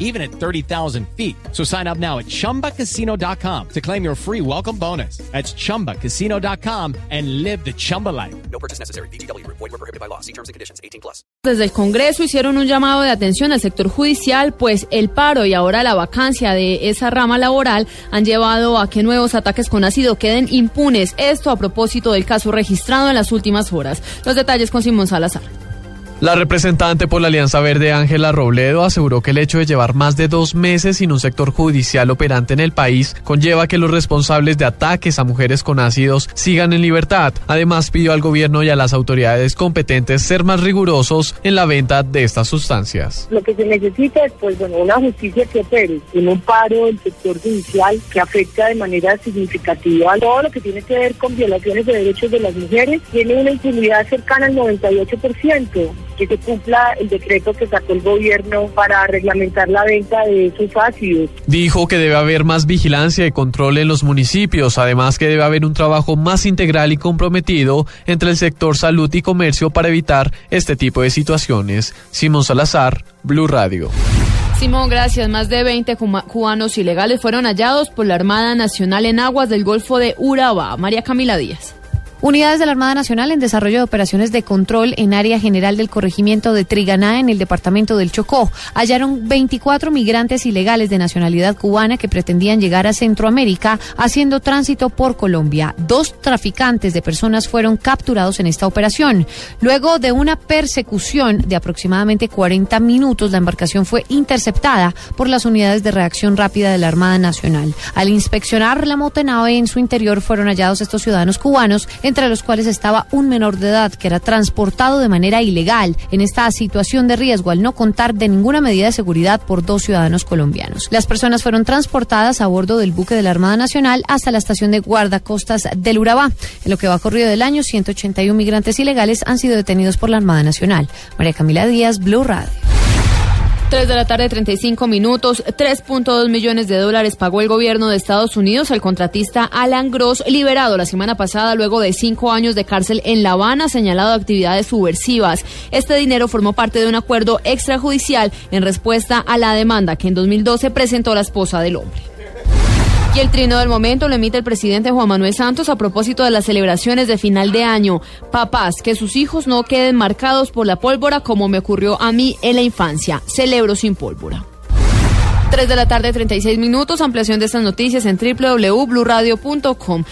even at 30,000 feet. So sign up now at chumbacasino.com to claim your free welcome bonus. That's chumbacasino.com and live the Chumba life. No purchase necessary. BGW. Void were prohibited by law. See terms and conditions. 18 plus. Desde el Congreso hicieron un llamado de atención al sector judicial, pues el paro y ahora la vacancia de esa rama laboral han llevado a que nuevos ataques con ácido queden impunes. Esto a propósito del caso registrado en las últimas horas. Los detalles con Simón Salazar. La representante por la Alianza Verde, Ángela Robledo, aseguró que el hecho de llevar más de dos meses sin un sector judicial operante en el país conlleva que los responsables de ataques a mujeres con ácidos sigan en libertad. Además, pidió al gobierno y a las autoridades competentes ser más rigurosos en la venta de estas sustancias. Lo que se necesita es pues, bueno, una justicia que opere en un paro del sector judicial que afecta de manera significativa todo lo que tiene que ver con violaciones de derechos de las mujeres. Tiene una impunidad cercana al 98% que se cumpla el decreto que sacó el gobierno para reglamentar la venta de esos ácidos. Dijo que debe haber más vigilancia y control en los municipios, además que debe haber un trabajo más integral y comprometido entre el sector salud y comercio para evitar este tipo de situaciones. Simón Salazar, Blue Radio. Simón, gracias. Más de 20 cubanos ilegales fueron hallados por la Armada Nacional en aguas del Golfo de Urabá. María Camila Díaz. Unidades de la Armada Nacional en desarrollo de operaciones de control en área general del corregimiento de Triganá en el departamento del Chocó hallaron 24 migrantes ilegales de nacionalidad cubana que pretendían llegar a Centroamérica haciendo tránsito por Colombia. Dos traficantes de personas fueron capturados en esta operación. Luego de una persecución de aproximadamente 40 minutos, la embarcación fue interceptada por las unidades de reacción rápida de la Armada Nacional. Al inspeccionar la motonave en su interior fueron hallados estos ciudadanos cubanos entre los cuales estaba un menor de edad que era transportado de manera ilegal en esta situación de riesgo al no contar de ninguna medida de seguridad por dos ciudadanos colombianos. Las personas fueron transportadas a bordo del buque de la Armada Nacional hasta la estación de guardacostas del Urabá. En lo que va corrido del año, 181 migrantes ilegales han sido detenidos por la Armada Nacional. María Camila Díaz, Blue Radio. 3 de la tarde, 35 minutos. 3.2 millones de dólares pagó el gobierno de Estados Unidos al contratista Alan Gross, liberado la semana pasada luego de cinco años de cárcel en La Habana, señalado de actividades subversivas. Este dinero formó parte de un acuerdo extrajudicial en respuesta a la demanda que en 2012 presentó la esposa del hombre. Y el trino del momento lo emite el presidente Juan Manuel Santos a propósito de las celebraciones de final de año. Papás, que sus hijos no queden marcados por la pólvora como me ocurrió a mí en la infancia. Celebro sin pólvora. 3 de la tarde, 36 minutos. Ampliación de estas noticias en www.bluradio.com.